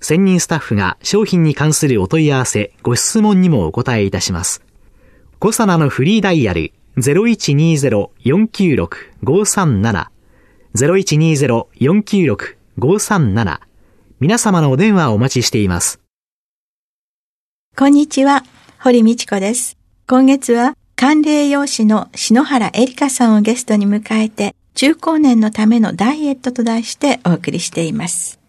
専任スタッフが商品に関するお問い合わせ、ご質問にもお答えいたします。コサナのフリーダイヤル0120-496-537 0120-496-537皆様のお電話をお待ちしています。こんにちは、堀道子です。今月は管理栄養士の篠原恵里香さんをゲストに迎えて、中高年のためのダイエットと題してお送りしています。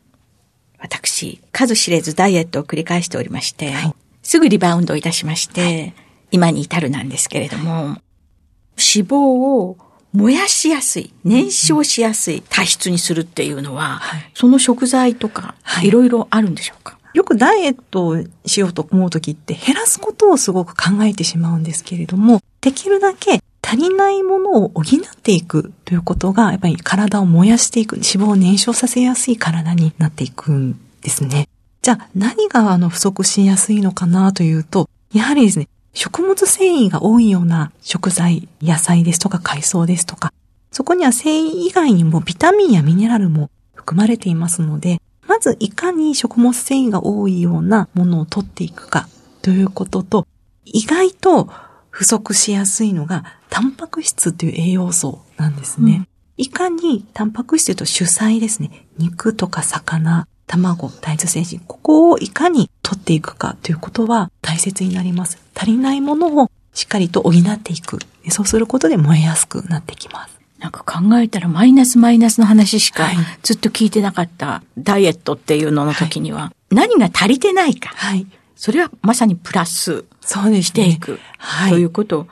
私、数知れずダイエットを繰り返しておりまして、はい、すぐリバウンドいたしまして、はい、今に至るなんですけれども、脂肪を燃やしやすい、燃焼しやすい体質にするっていうのは、はい、その食材とか、い。ろいろあるんでしょうか？よくダイエットをしようと思うときって減らすことをすごく考えてしまうんですけれども、できるだけ足りないものを補っていくということが、やっぱり体を燃やしていく、脂肪を燃焼させやすい体になっていくんですね。じゃあ何があの不足しやすいのかなというと、やはりですね、食物繊維が多いような食材、野菜ですとか海藻ですとか、そこには繊維以外にもビタミンやミネラルも含まれていますので、まずいかに食物繊維が多いようなものを取っていくかということと、意外と不足しやすいのがタンパク質という栄養素なんですね。うん、いかにタンパク質と主菜ですね、肉とか魚、卵、大豆製品、ここをいかに取っていくかということは大切になります。足りないものをしっかりと補っていく。そうすることで燃えやすくなってきます。なんか考えたらマイナスマイナスの話しかずっと聞いてなかったダイエットっていうのの時には、何が足りてないか。はい。それはまさにプラスしていく、はい、ということを考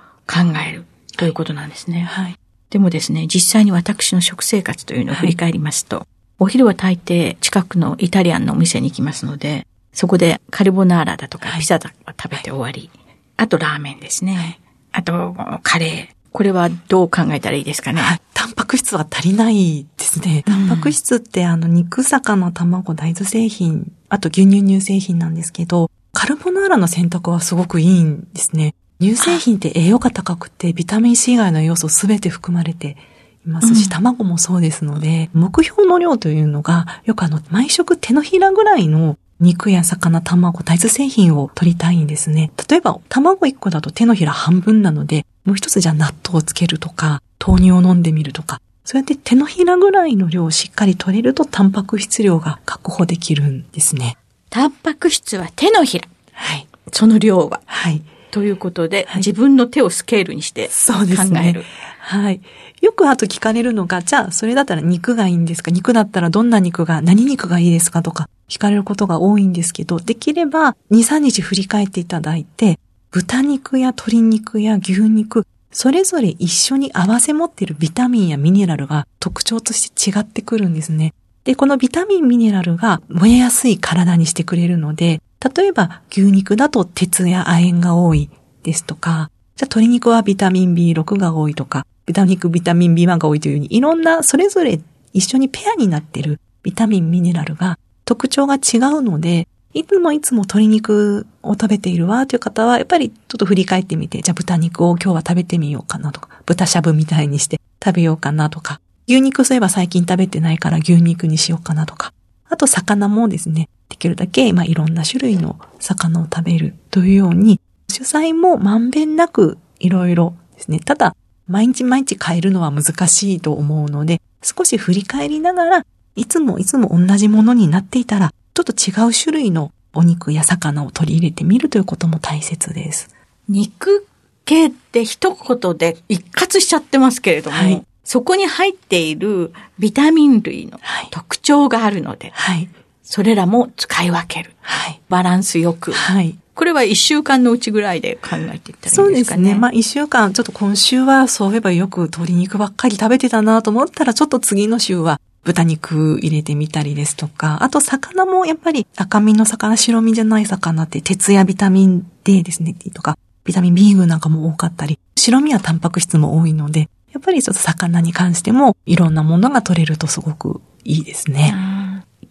えるということなんですね。はい。でもですね、実際に私の食生活というのを振り返りますと、はい、お昼は大抵近くのイタリアンのお店に行きますので、そこでカルボナーラだとかピザだとか食べて終わり、あとラーメンですね。あとカレー。これはどう考えたらいいですかね？タンパク質は足りないですね。タンパク質ってあの肉、魚、卵、大豆製品、あと牛乳乳製品なんですけど、カルボナーラの選択はすごくいいんですね。乳製品って栄養価高くて、ビタミン C 以外の要素すべて含まれていますし、うん、卵もそうですので、目標の量というのが、よくあの、毎食手のひらぐらいの肉や魚、卵、大豆製品を取りたいんですね。例えば、卵1個だと手のひら半分なので、もう一つじゃ納豆をつけるとか、豆乳を飲んでみるとか、そうやって手のひらぐらいの量をしっかり取れると、タンパク質量が確保できるんですね。タンパク質は手のひら。はい。その量は。はい。ということで、はい、自分の手をスケールにして考える。はい。よくあと聞かれるのが、じゃあそれだったら肉がいいんですか？肉だったらどんな肉が、何肉がいいですかとか聞かれることが多いんですけど、できれば2、3日振り返っていただいて、豚肉や鶏肉や牛肉、それぞれ一緒に合わせ持っているビタミンやミネラルが特徴として違ってくるんですね。で、このビタミン、ミネラルが燃えやすい体にしてくれるので、例えば牛肉だと鉄や亜鉛が多いですとか、じゃあ鶏肉はビタミン B6 が多いとか、豚肉ビタミン B1 が多いというように、いろんなそれぞれ一緒にペアになってるビタミン、ミネラルが特徴が違うので、いつもいつも鶏肉を食べているわという方は、やっぱりちょっと振り返ってみて、じゃあ豚肉を今日は食べてみようかなとか、豚しゃぶみたいにして食べようかなとか、牛肉そういえば最近食べてないから牛肉にしようかなとか、あと魚もですね、できるだけ、まあ、いろんな種類の魚を食べるというように、主菜もまんべんなくいろいろですね。ただ、毎日毎日変えるのは難しいと思うので、少し振り返りながら、いつもいつも同じものになっていたら、ちょっと違う種類のお肉や魚を取り入れてみるということも大切です。肉系って一言で一括しちゃってますけれども、はい、そこに入っているビタミン類の特徴があるので、はい、それらも使い分ける。はい、バランスよく。はい、これは一週間のうちぐらいで考えていったらいいですかね。そうですね。まあ一週間、ちょっと今週はそういえばよく鶏肉ばっかり食べてたなと思ったら、ちょっと次の週は豚肉入れてみたりですとか、あと魚もやっぱり赤身の魚、白身じゃない魚って鉄やビタミン D ですね、とか、ビタミン B 群なんかも多かったり、白身はタンパク質も多いので、やっぱりちょっと魚に関してもいろんなものが取れるとすごくいいですね。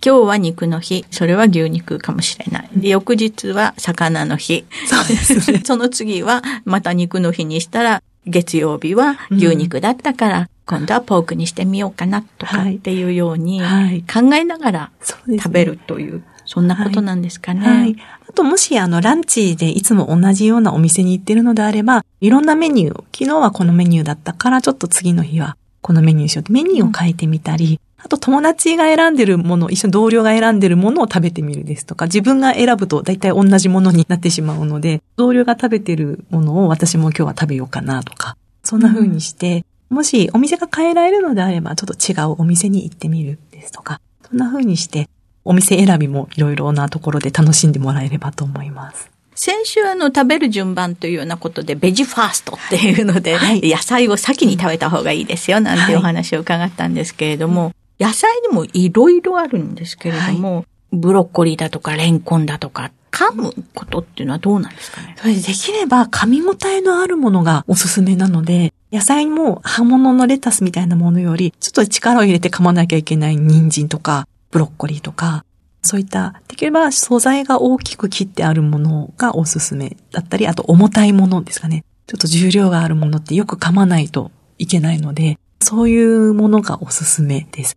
今日は肉の日。それは牛肉かもしれない。で、翌日は魚の日。そうですね。その次はまた肉の日にしたら、月曜日は牛肉だったから、うん、今度はポークにしてみようかなとかっていうように、考えながら食べるという、そんなことなんですかね。はい。あともしあのランチでいつも同じようなお店に行ってるのであれば、いろんなメニュー、昨日はこのメニューだったから、ちょっと次の日はこのメニューしようってメニューを変えてみたり、あと友達が選んでるもの、一緒に同僚が選んでるものを食べてみるですとか、自分が選ぶと大体同じものになってしまうので、同僚が食べてるものを私も今日は食べようかなとか、そんな風にして、もしお店が変えられるのであれば、ちょっと違うお店に行ってみるですとか、そんな風にして、お店選びもいろいろなところで楽しんでもらえればと思います。先週あの食べる順番というようなことでベジファーストっていうので、はい、野菜を先に食べた方がいいですよなんてお話を伺ったんですけれども、はい野菜にもいろいろあるんですけれども、はい、ブロッコリーだとかレンコンだとか、噛むことっていうのはどうなんですかね？それできれば噛み応えのあるものがおすすめなので、野菜も葉物のレタスみたいなものより、ちょっと力を入れて噛まなきゃいけない人参とか、ブロッコリーとか、そういった、できれば素材が大きく切ってあるものがおすすめだったり、あと重たいものですかね。ちょっと重量があるものってよく噛まないといけないので、そういうものがおすすめです。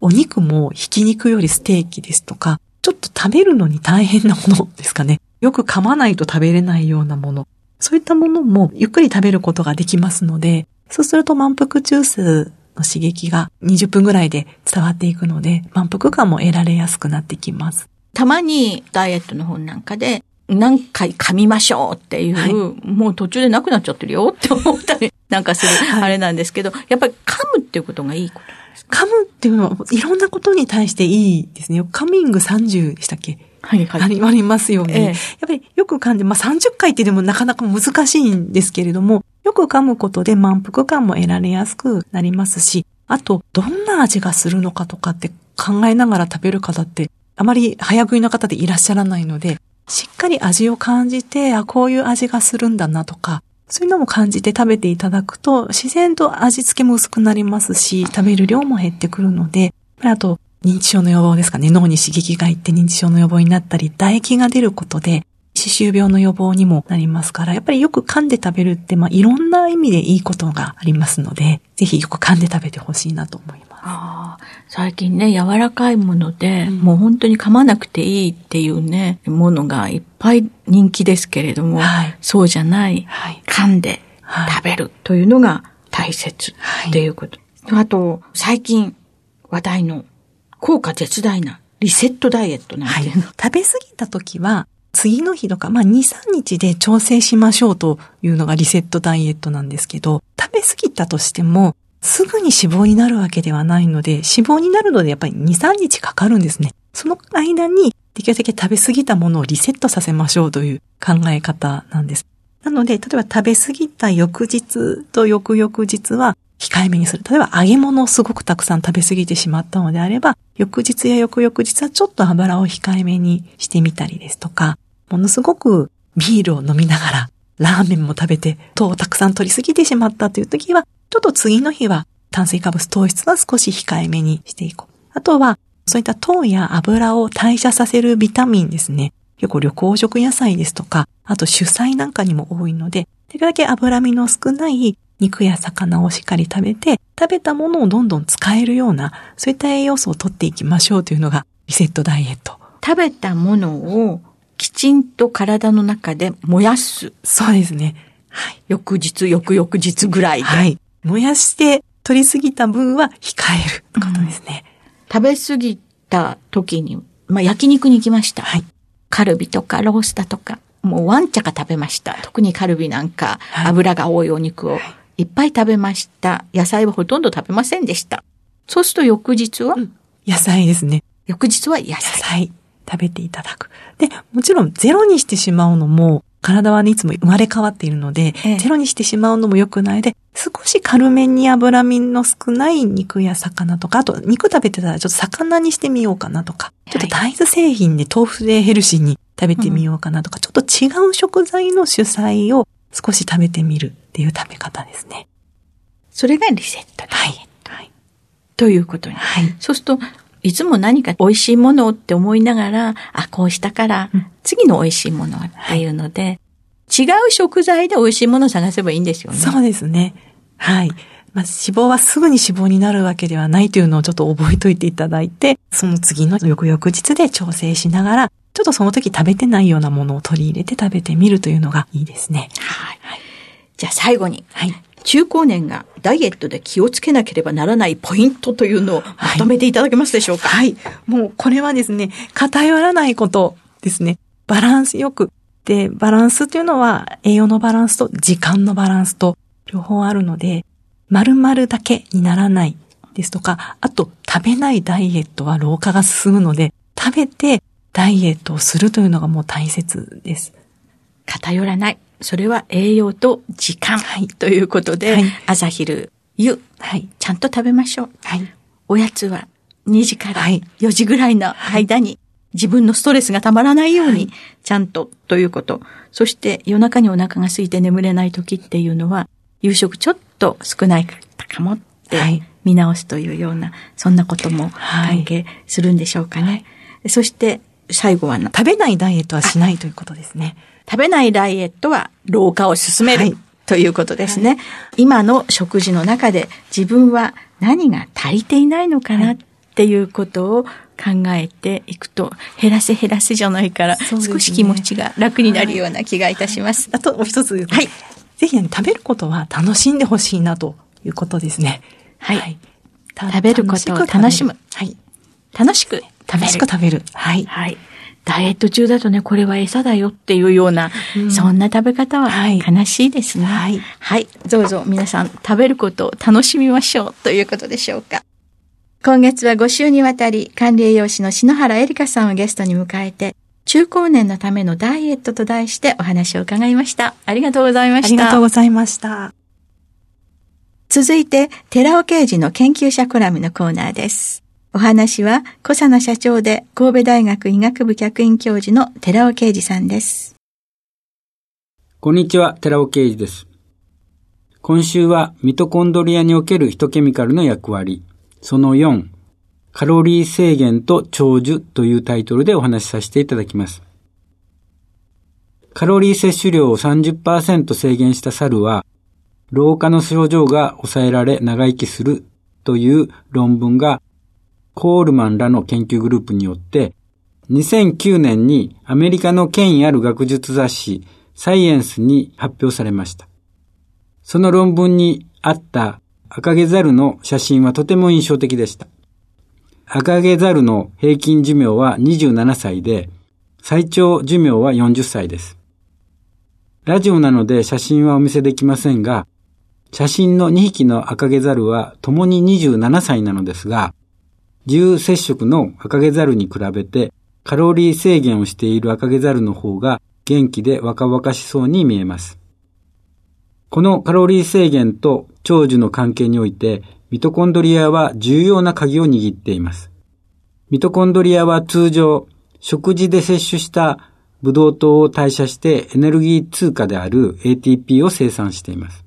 お肉もひき肉よりステーキですとか、ちょっと食べるのに大変なものですかね。よく噛まないと食べれないようなもの。そういったものもゆっくり食べることができますので、そうすると満腹中枢の刺激が20分ぐらいで伝わっていくので、満腹感も得られやすくなってきます。たまにダイエットの本なんかで、何回噛みましょうっていう、はい、もう途中でなくなっちゃってるよって思ったり なんかする、あれなんですけど、やっぱり噛むっていうことがいいこと噛むっていうのは、いろんなことに対していいですね。カミング30でしたっけ？はいはい。ありますよね。ええ、やっぱりよく噛んで、まあ、30回ってでもなかなか難しいんですけれども、よく噛むことで満腹感も得られやすくなりますし、あと、どんな味がするのかとかって考えながら食べる方って、あまり早食いの方でいらっしゃらないので、しっかり味を感じて、あ、こういう味がするんだなとか、そういうのも感じて食べていただくと、自然と味付けも薄くなりますし、食べる量も減ってくるので、あと、認知症の予防ですかね。脳に刺激がいって認知症の予防になったり、唾液が出ることで、歯周病の予防にもなりますから、やっぱりよく噛んで食べるって、まあ、いろんな意味でいいことがありますので、ぜひよく噛んで食べてほしいなと思います。あ最近ね、柔らかいもので、うん、もう本当に噛まなくていいっていうね、ものがいっぱい人気ですけれども、はい、そうじゃない、はい、噛んで食べるというのが大切っていうこと。はい、あと、最近話題の効果絶大なリセットダイエットなんていうの。食べ過ぎた時は、次の日とか、まあ2、3日で調整しましょうというのがリセットダイエットなんですけど、食べ過ぎたとしても、すぐに脂肪になるわけではないので、脂肪になるのでやっぱり2、3日かかるんですね。その間にできるだけ食べ過ぎたものをリセットさせましょうという考え方なんです。なので、例えば食べ過ぎた翌日と翌々日は控えめにする。例えば揚げ物をすごくたくさん食べ過ぎてしまったのであれば、翌日や翌々日はちょっと油を控えめにしてみたりですとか、ものすごくビールを飲みながら、ラーメンも食べて糖をたくさん取りすぎてしまったという時は、ちょっと次の日は炭水化物糖質は少し控えめにしていこう。あとは、そういった糖や油を代謝させるビタミンですね。結構旅行食野菜ですとか、あと主菜なんかにも多いので、できるだけ脂身の少ない肉や魚をしっかり食べて、食べたものをどんどん使えるような、そういった栄養素を取っていきましょうというのがリセットダイエット。食べたものをきちんと体の中で燃やす。そうですね。はい。翌日、翌々日ぐらいで。はい。燃やして取りすぎた分は控えることですね。うん、食べ過ぎた時に、まあ、焼肉に行きました。はい。カルビとかロースタとか、もうワンチャカ食べました。特にカルビなんか、油が多いお肉をいっぱい食べました。野菜はほとんど食べませんでした。そうすると翌日は、うん、野菜ですね。翌日は野菜。野菜食べていただく。で、もちろんゼロにしてしまうのも、体はね、いつも生まれ変わっているので、ええ、ゼロにしてしまうのも良くないで、少し軽めに脂身の少ない肉や魚とか、あと肉食べてたらちょっと魚にしてみようかなとか、ちょっと大豆製品で豆腐でヘルシーに食べてみようかなとか、うん、ちょっと違う食材の主菜を少し食べてみるっていう食べ方ですね。それがリセットダイエット。はい。ということに。はい。そうすると、いつも何か美味しいものをって思いながら、あ、こうしたから、次の美味しいものっていうので、違う食材で美味しいものを探せばいいんですよね。そうですね。はい。まあ、脂肪はすぐに脂肪になるわけではないというのをちょっと覚えといていただいて、その次の翌々日で調整しながら、ちょっとその時食べてないようなものを取り入れて食べてみるというのがいいですね。はい。じゃあ最後に、はい、中高年がダイエットで気をつけなければならないポイントというのをまとめていただけますでしょうか、はい、はい。もうこれはですね、偏らないことですね。バランスよく。で、バランスっていうのは栄養のバランスと時間のバランスと両方あるので、丸々だけにならないですとか、あと食べないダイエットは老化が進むので、食べてダイエットをするというのがもう大切です。偏らない。それは栄養と時間。はい、ということで、はい、朝昼夕、はい、ちゃんと食べましょう。はい、おやつは2時から4時ぐらいの間に、自分のストレスがたまらないように、ちゃんとということ。そして夜中にお腹が空いて眠れない時っていうのは、夕食ちょっと少ないかもって見直すというような、そんなことも関係するんでしょうかね。そして最後は食べないダイエットはしないということですね。食べないダイエットは老化を進める、はい、ということですね、はい、今の食事の中で自分は何が足りていないのかなっていうことを考えていくと、減らせ減らせじゃないから、少し気持ちが楽になるような気がいたします。あともう一つ、はい。ぜひ、ね、食べることは楽しんでほしいなということですね。はい。食べることを楽しむ。はい。楽しく食べる。楽しく食べる。はい。はい。ダイエット中だとね、これは餌だよっていうような、うん、そんな食べ方は悲しいですね。はい。はい。どうぞ皆さん食べることを楽しみましょうということでしょうか。今月は5週にわたり管理栄養士の篠原恵里香さんをゲストに迎えて、中高年のためのダイエットと題してお話を伺いました。ありがとうございました。ありがとうございました。続いて、寺尾刑事の研究者コラムのコーナーです。お話は、小佐野社長で神戸大学医学部客員教授の寺尾啓二さんです。こんにちは、寺尾啓二です。今週はミトコンドリアにおけるヒトケミカルの役割、その4、カロリー制限と長寿というタイトルでお話しさせていただきます。カロリー摂取量を30%制限した猿は、老化の症状が抑えられ長生きするという論文がコールマンらの研究グループによって、2009年にアメリカの権威ある学術雑誌サイエンスに発表されました。その論文にあった赤毛ザルの写真はとても印象的でした。赤毛ザルの平均寿命は27歳で、最長寿命は40歳です。ラジオなので写真はお見せできませんが、写真の2匹の赤毛ザルは共に27歳なのですが、重接触の赤毛ザルに比べてカロリー制限をしている赤毛ザルの方が元気で若々しそうに見えます。このカロリー制限と長寿の関係においてミトコンドリアは重要な鍵を握っています。ミトコンドリアは通常食事で摂取したブドウ糖を代謝してエネルギー通貨である ATP を生産しています。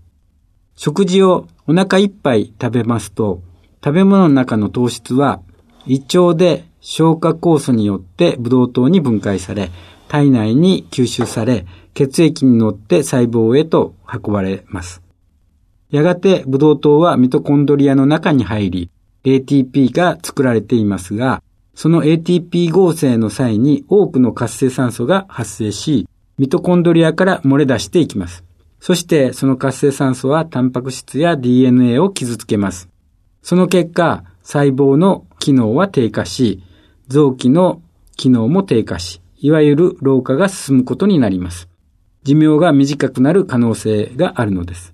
食事をお腹いっぱい食べますと食べ物の中の糖質は胃腸で消化酵素によってブドウ糖に分解され、体内に吸収され、血液に乗って細胞へと運ばれます。やがてブドウ糖はミトコンドリアの中に入り、ATP が作られていますが、その ATP 合成の際に多くの活性酸素が発生し、ミトコンドリアから漏れ出していきます。そしてその活性酸素はタンパク質や DNA を傷つけます。その結果、細胞の機能は低下し、臓器の機能も低下し、いわゆる老化が進むことになります。寿命が短くなる可能性があるのです。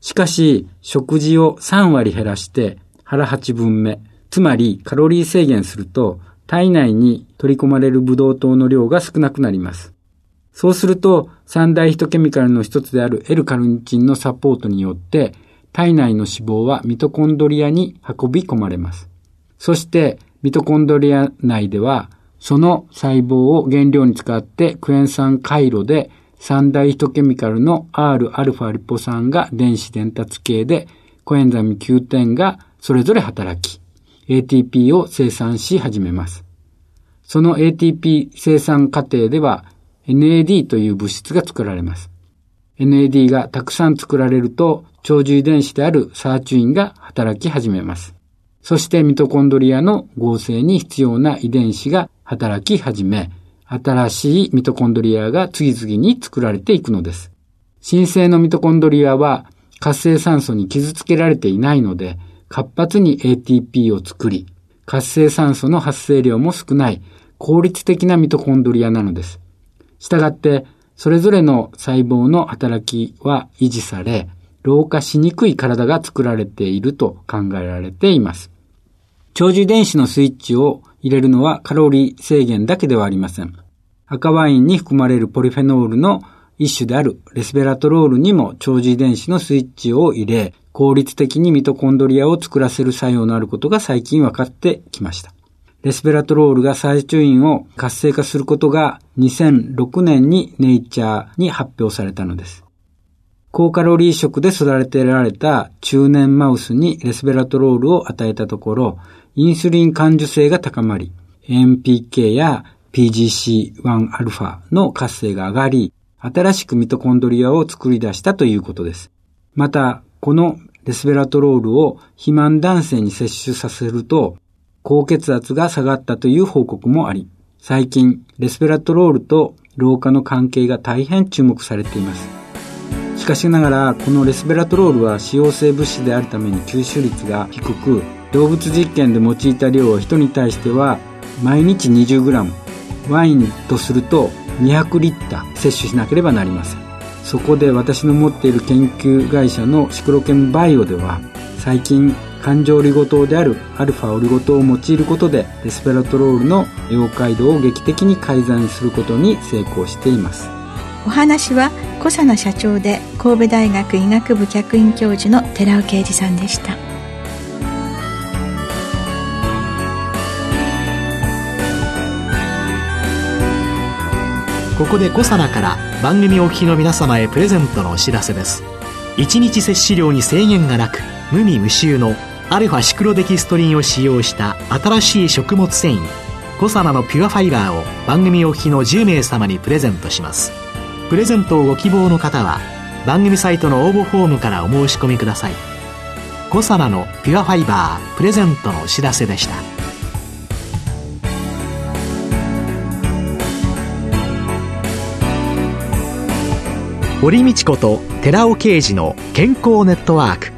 しかし、食事を3割減らして腹8分目、つまりカロリー制限すると体内に取り込まれるブドウ糖の量が少なくなります。そうすると、三大ヒトケミカルの一つである L カルニチンのサポートによって、体内の脂肪はミトコンドリアに運び込まれます。そして、ミトコンドリア内では、その細胞を原料に使ってクエン酸回路で三大ヒトケミカルの Rα リポ酸が電子伝達系でコエンザミ Q10 がそれぞれ働き、ATP を生産し始めます。その ATP 生産過程では NAD という物質が作られます。NAD がたくさん作られると、長寿遺伝子であるサーチュインが働き始めます。そしてミトコンドリアの合成に必要な遺伝子が働き始め、新しいミトコンドリアが次々に作られていくのです。新生のミトコンドリアは活性酸素に傷つけられていないので、活発に ATP を作り、活性酸素の発生量も少ない効率的なミトコンドリアなのです。したがって、それぞれの細胞の働きは維持され、老化しにくい体が作られていると考えられています。長寿遺伝子のスイッチを入れるのはカロリー制限だけではありません。赤ワインに含まれるポリフェノールの一種であるレスベラトロールにも長寿遺伝子のスイッチを入れ、効率的にミトコンドリアを作らせる作用のあることが最近分かってきました。レスベラトロールがサイチュインを活性化することが2006年にネイチャーに発表されたのです。高カロリー食で育てられた中年マウスにレスベラトロールを与えたところ、インスリン感受性が高まり、AMPK や PGC1α の活性が上がり、新しくミトコンドリアを作り出したということです。また、このレスベラトロールを肥満男性に摂取させると、高血圧が下がったという報告もあり、最近、レスベラトロールと老化の関係が大変注目されています。しかしながら、このレスベラトロールは使用性物質であるために吸収率が低く、動物実験で用いた量は人に対しては毎日 20g、ワインとすると200リッター摂取しなければなりません。そこで私の持っている研究会社のシクロケンバイオでは、最近環状オリゴ糖であるアルファオリゴ糖を用いることでレスペラトロールの溶解度を劇的に改ざんすることに成功しています。お話は小佐奈社長で神戸大学医学部客員教授の寺尾啓二さんでした。ここで小佐奈から番組お聞きの皆様へプレゼントのお知らせです。1日摂取量に制限がなく無味無臭のアルファシクロデキストリンを使用した新しい食物繊維コサナのピュアファイバーを番組お聞きの10名様にプレゼントします。プレゼントをご希望の方は番組サイトの応募フォームからお申し込みください。コサナのピュアファイバープレゼントのお知らせでした。堀道子と寺尾啓二の健康ネットワーク。